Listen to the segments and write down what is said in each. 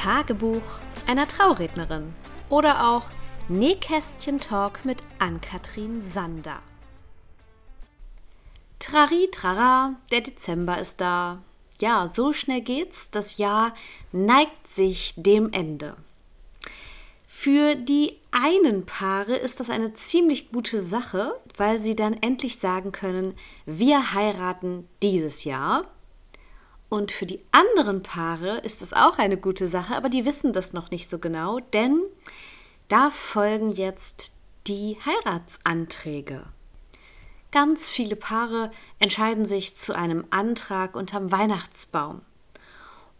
Tagebuch einer Traurednerin oder auch Nähkästchen-Talk mit Ann-Kathrin Sander. Trari, trara, der Dezember ist da. Ja, so schnell geht's. Das Jahr neigt sich dem Ende. Für die einen Paare ist das eine ziemlich gute Sache, weil sie dann endlich sagen können, wir heiraten dieses Jahr. Und für die anderen Paare ist es auch eine gute Sache, aber die wissen das noch nicht so genau, denn da folgen jetzt die Heiratsanträge. Ganz viele Paare entscheiden sich zu einem Antrag unterm Weihnachtsbaum.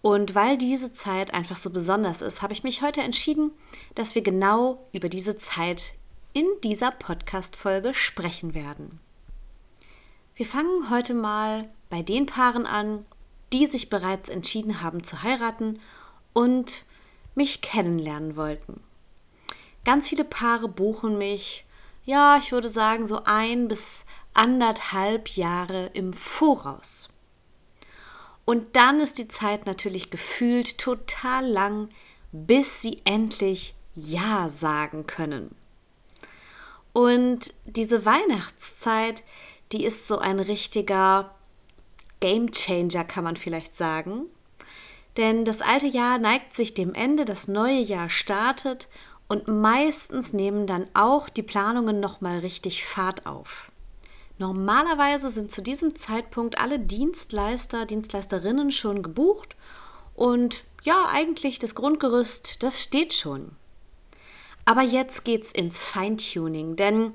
Und weil diese Zeit einfach so besonders ist, habe ich mich heute entschieden, dass wir genau über diese Zeit in dieser Podcast-Folge sprechen werden. Wir fangen heute mal bei den Paaren an, die sich bereits entschieden haben zu heiraten und mich kennenlernen wollten. Ganz viele Paare buchen mich, ja, ich würde sagen, so ein bis anderthalb Jahre im Voraus. Und dann ist die Zeit natürlich gefühlt total lang, bis sie endlich Ja sagen können. Und diese Weihnachtszeit, die ist so ein richtiger Game Changer, kann man vielleicht sagen. Denn das alte Jahr neigt sich dem Ende, das neue Jahr startet und meistens nehmen dann auch die Planungen nochmal richtig Fahrt auf. Normalerweise sind zu diesem Zeitpunkt alle Dienstleister, Dienstleisterinnen schon gebucht und ja, eigentlich das Grundgerüst, das steht schon. Aber jetzt geht's ins Feintuning, denn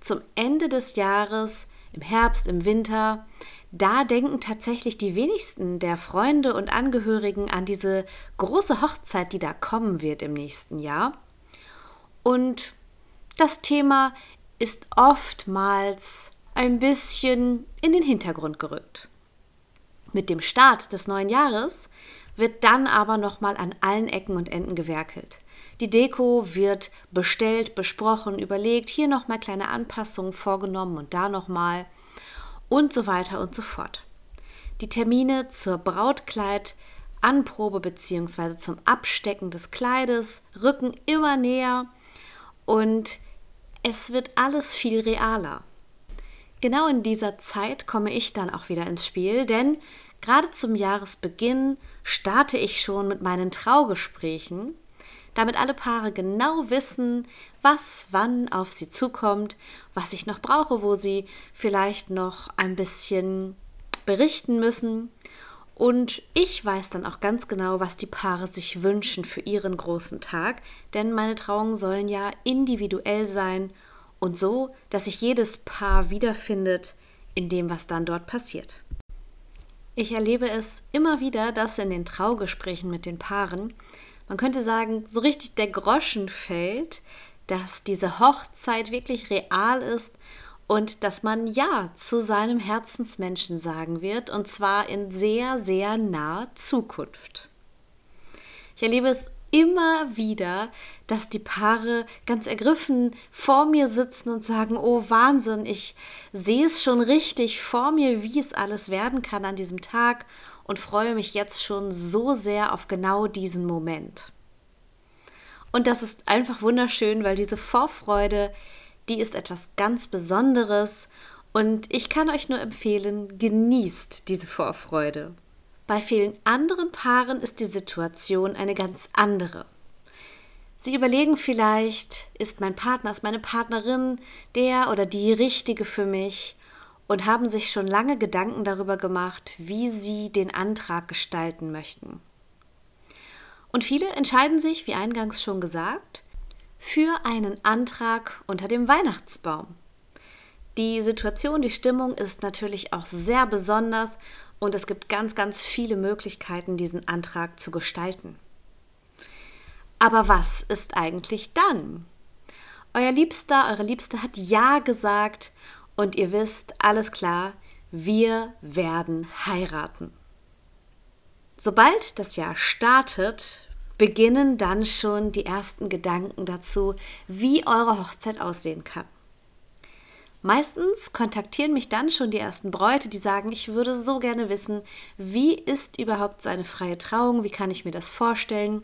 zum Ende des Jahres, im Herbst, im Winter, da denken tatsächlich die wenigsten der Freunde und Angehörigen an diese große Hochzeit, die da kommen wird im nächsten Jahr. Und das Thema ist oftmals ein bisschen in den Hintergrund gerückt. Mit dem Start des neuen Jahres wird dann aber nochmal an allen Ecken und Enden gewerkelt. Die Deko wird bestellt, besprochen, überlegt, hier nochmal kleine Anpassungen vorgenommen und da nochmal und so weiter und so fort. Die Termine zur Brautkleid Anprobe bzw. zum Abstecken des Kleides rücken immer näher und es wird alles viel realer. Genau in dieser Zeit komme ich dann auch wieder ins Spiel, denn gerade zum Jahresbeginn starte ich schon mit meinen Traugesprächen, damit alle Paare genau wissen, was wann auf sie zukommt, was ich noch brauche, wo sie vielleicht noch ein bisschen berichten müssen. Und ich weiß dann auch ganz genau, was die Paare sich wünschen für ihren großen Tag, denn meine Trauungen sollen ja individuell sein und so, dass sich jedes Paar wiederfindet in dem, was dann dort passiert. Ich erlebe es immer wieder, dass in den Traugesprächen mit den Paaren, man könnte sagen, so richtig der Groschen fällt, dass diese Hochzeit wirklich real ist und dass man Ja zu seinem Herzensmenschen sagen wird, und zwar in sehr, sehr naher Zukunft. Ich erlebe es immer wieder, dass die Paare ganz ergriffen vor mir sitzen und sagen, oh Wahnsinn, ich sehe es schon richtig vor mir, wie es alles werden kann an diesem Tag und freue mich jetzt schon so sehr auf genau diesen Moment. Und das ist einfach wunderschön, weil diese Vorfreude, die ist etwas ganz Besonderes. Und ich kann euch nur empfehlen, genießt diese Vorfreude. Bei vielen anderen Paaren ist die Situation eine ganz andere. Sie überlegen vielleicht, ist mein Partner, ist meine Partnerin der oder die richtige für mich und haben sich schon lange Gedanken darüber gemacht, wie sie den Antrag gestalten möchten. Und viele entscheiden sich, wie eingangs schon gesagt, für einen Antrag unter dem Weihnachtsbaum. Die Situation, die Stimmung ist natürlich auch sehr besonders und es gibt ganz, ganz viele Möglichkeiten, diesen Antrag zu gestalten. Aber was ist eigentlich dann? Euer Liebster, eure Liebste hat Ja gesagt und ihr wisst, alles klar, wir werden heiraten. Sobald das Jahr startet, beginnen dann schon die ersten Gedanken dazu, wie eure Hochzeit aussehen kann. Meistens kontaktieren mich dann schon die ersten Bräute, die sagen, ich würde so gerne wissen, wie ist überhaupt seine freie Trauung, wie kann ich mir das vorstellen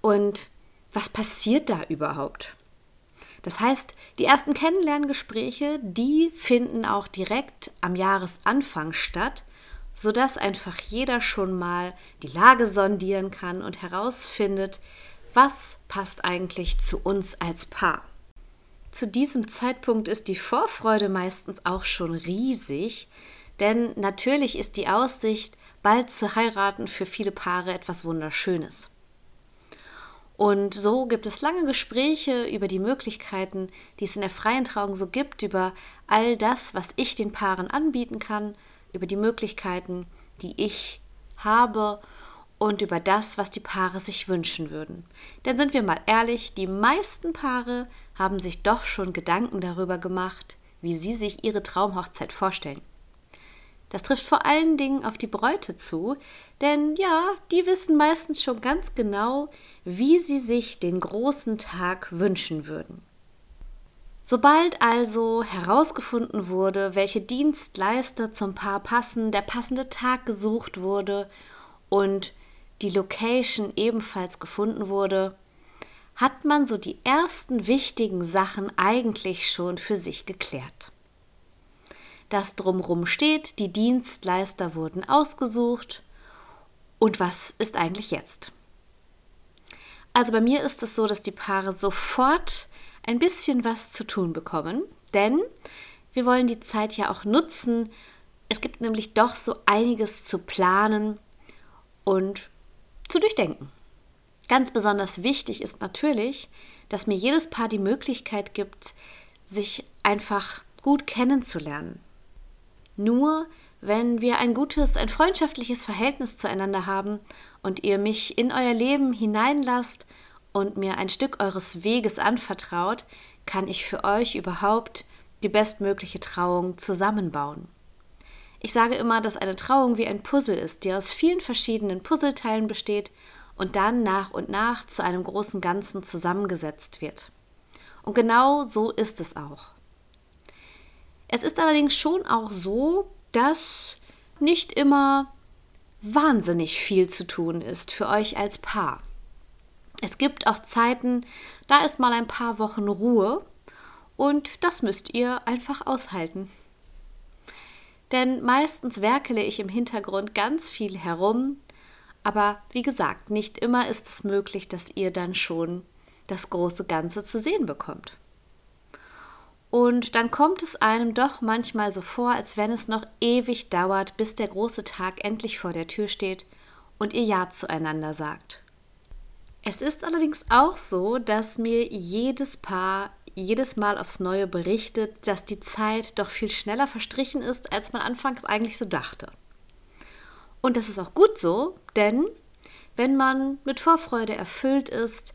und was passiert da überhaupt? Das heißt, die ersten Kennenlerngespräche, die finden auch direkt am Jahresanfang statt, sodass einfach jeder schon mal die Lage sondieren kann und herausfindet, was passt eigentlich zu uns als Paar. Zu diesem Zeitpunkt ist die Vorfreude meistens auch schon riesig, denn natürlich ist die Aussicht, bald zu heiraten, für viele Paare etwas Wunderschönes. Und so gibt es lange Gespräche über die Möglichkeiten, die es in der freien Trauung so gibt, über all das, was ich den Paaren anbieten kann, über die Möglichkeiten, die ich habe und über das, was die Paare sich wünschen würden. Denn sind wir mal ehrlich, die meisten Paare haben sich doch schon Gedanken darüber gemacht, wie sie sich ihre Traumhochzeit vorstellen. Das trifft vor allen Dingen auf die Bräute zu, denn ja, die wissen meistens schon ganz genau, wie sie sich den großen Tag wünschen würden. Sobald also herausgefunden wurde, welche Dienstleister zum Paar passen, der passende Tag gesucht wurde und die Location ebenfalls gefunden wurde, hat man so die ersten wichtigen Sachen eigentlich schon für sich geklärt das drumrum steht, die Dienstleister wurden ausgesucht. Und was ist eigentlich jetzt? Also bei mir ist es so, dass die Paare sofort ein bisschen was zu tun bekommen, denn wir wollen die Zeit ja auch nutzen. Es gibt nämlich doch so einiges zu planen und zu durchdenken. Ganz besonders wichtig ist natürlich, dass mir jedes Paar die Möglichkeit gibt, sich einfach gut kennenzulernen. Nur wenn wir ein gutes, ein freundschaftliches Verhältnis zueinander haben und ihr mich in euer Leben hineinlasst und mir ein Stück eures Weges anvertraut, kann ich für euch überhaupt die bestmögliche Trauung zusammenbauen. Ich sage immer, dass eine Trauung wie ein Puzzle ist, die aus vielen verschiedenen Puzzleteilen besteht und dann nach und nach zu einem großen Ganzen zusammengesetzt wird. Und genau so ist es auch. Es ist allerdings schon auch so, dass nicht immer wahnsinnig viel zu tun ist für euch als Paar. Es gibt auch Zeiten, da ist mal ein paar Wochen Ruhe und das müsst ihr einfach aushalten. Denn meistens werkele ich im Hintergrund ganz viel herum, aber wie gesagt, nicht immer ist es möglich, dass ihr dann schon das große Ganze zu sehen bekommt. Und dann kommt es einem doch manchmal so vor, als wenn es noch ewig dauert, bis der große Tag endlich vor der Tür steht und ihr Ja zueinander sagt. Es ist allerdings auch so, dass mir jedes Paar jedes Mal aufs Neue berichtet, dass die Zeit doch viel schneller verstrichen ist, als man anfangs eigentlich so dachte. Und das ist auch gut so, denn wenn man mit Vorfreude erfüllt ist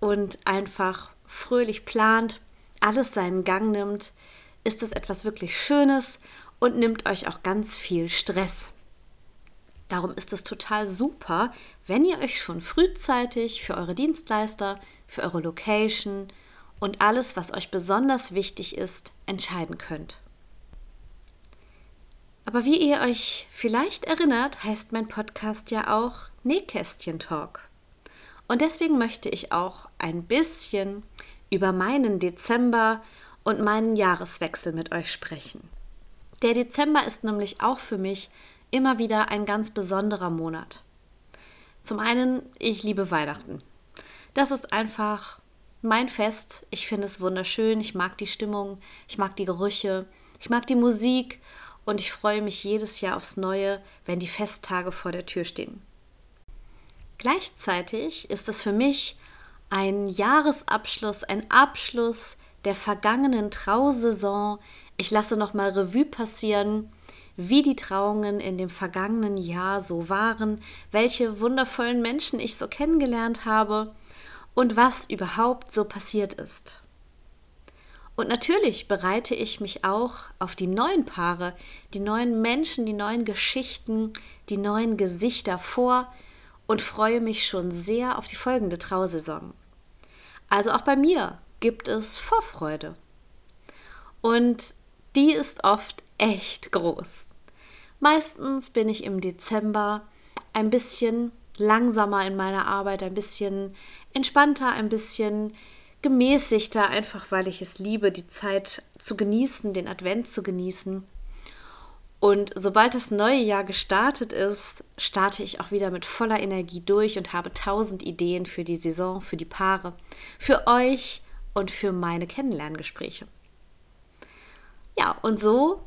und einfach fröhlich plant, alles seinen Gang nimmt, ist es etwas wirklich Schönes und nimmt euch auch ganz viel Stress. Darum ist es total super, wenn ihr euch schon frühzeitig für eure Dienstleister, für eure Location und alles, was euch besonders wichtig ist, entscheiden könnt. Aber wie ihr euch vielleicht erinnert, heißt mein Podcast ja auch Nähkästchen Talk. Und deswegen möchte ich auch ein bisschen über meinen Dezember und meinen Jahreswechsel mit euch sprechen. Der Dezember ist nämlich auch für mich immer wieder ein ganz besonderer Monat. Zum einen, ich liebe Weihnachten. Das ist einfach mein Fest. Ich finde es wunderschön. Ich mag die Stimmung, ich mag die Gerüche, ich mag die Musik und ich freue mich jedes Jahr aufs Neue, wenn die Festtage vor der Tür stehen. Gleichzeitig ist es für mich ein Jahresabschluss, ein Abschluss der vergangenen Trausaison. Ich lasse nochmal Revue passieren, wie die Trauungen in dem vergangenen Jahr so waren, welche wundervollen Menschen ich so kennengelernt habe und was überhaupt so passiert ist. Und natürlich bereite ich mich auch auf die neuen Paare, die neuen Menschen, die neuen Geschichten, die neuen Gesichter vor und freue mich schon sehr auf die folgende Trausaison. Also auch bei mir gibt es Vorfreude. Und die ist oft echt groß. Meistens bin ich im Dezember ein bisschen langsamer in meiner Arbeit, ein bisschen entspannter, ein bisschen gemäßigter, einfach weil ich es liebe, die Zeit zu genießen, den Advent zu genießen. Und sobald das neue Jahr gestartet ist, starte ich auch wieder mit voller Energie durch und habe tausend Ideen für die Saison, für die Paare, für euch und für meine Kennenlerngespräche. Ja, und so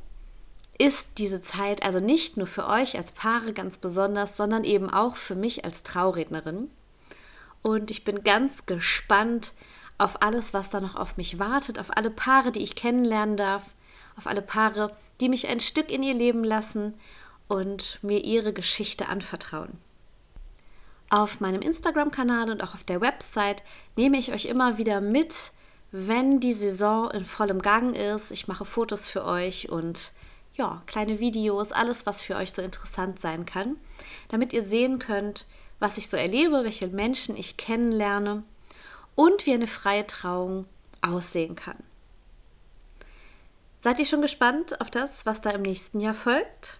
ist diese Zeit also nicht nur für euch als Paare ganz besonders, sondern eben auch für mich als Traurednerin. Und ich bin ganz gespannt auf alles, was da noch auf mich wartet, auf alle Paare, die ich kennenlernen darf, auf alle Paare, die mich ein Stück in ihr Leben lassen und mir ihre Geschichte anvertrauen. Auf meinem Instagram-Kanal und auch auf der Website nehme ich euch immer wieder mit, wenn die Saison in vollem Gang ist. Ich mache Fotos für euch und ja, kleine Videos, alles, was für euch so interessant sein kann, damit ihr sehen könnt, was ich so erlebe, welche Menschen ich kennenlerne und wie eine freie Trauung aussehen kann. Seid ihr schon gespannt auf das, was da im nächsten Jahr folgt?